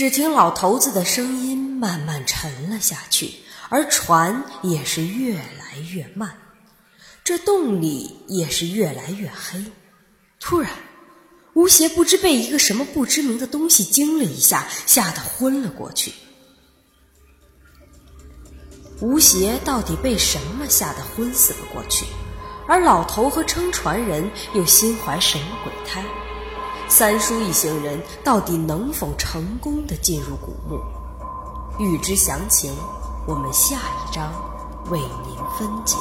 只听老头子的声音慢慢沉了下去，而船也是越来越慢，这洞里也是越来越黑。突然，吴邪不知被一个什么不知名的东西惊了一下，吓得昏了过去。吴邪到底被什么吓得昏死了过去？而老头和撑船人又心怀什么鬼胎？三叔一行人到底能否成功的进入古墓？欲知详情，我们下一章为您分解。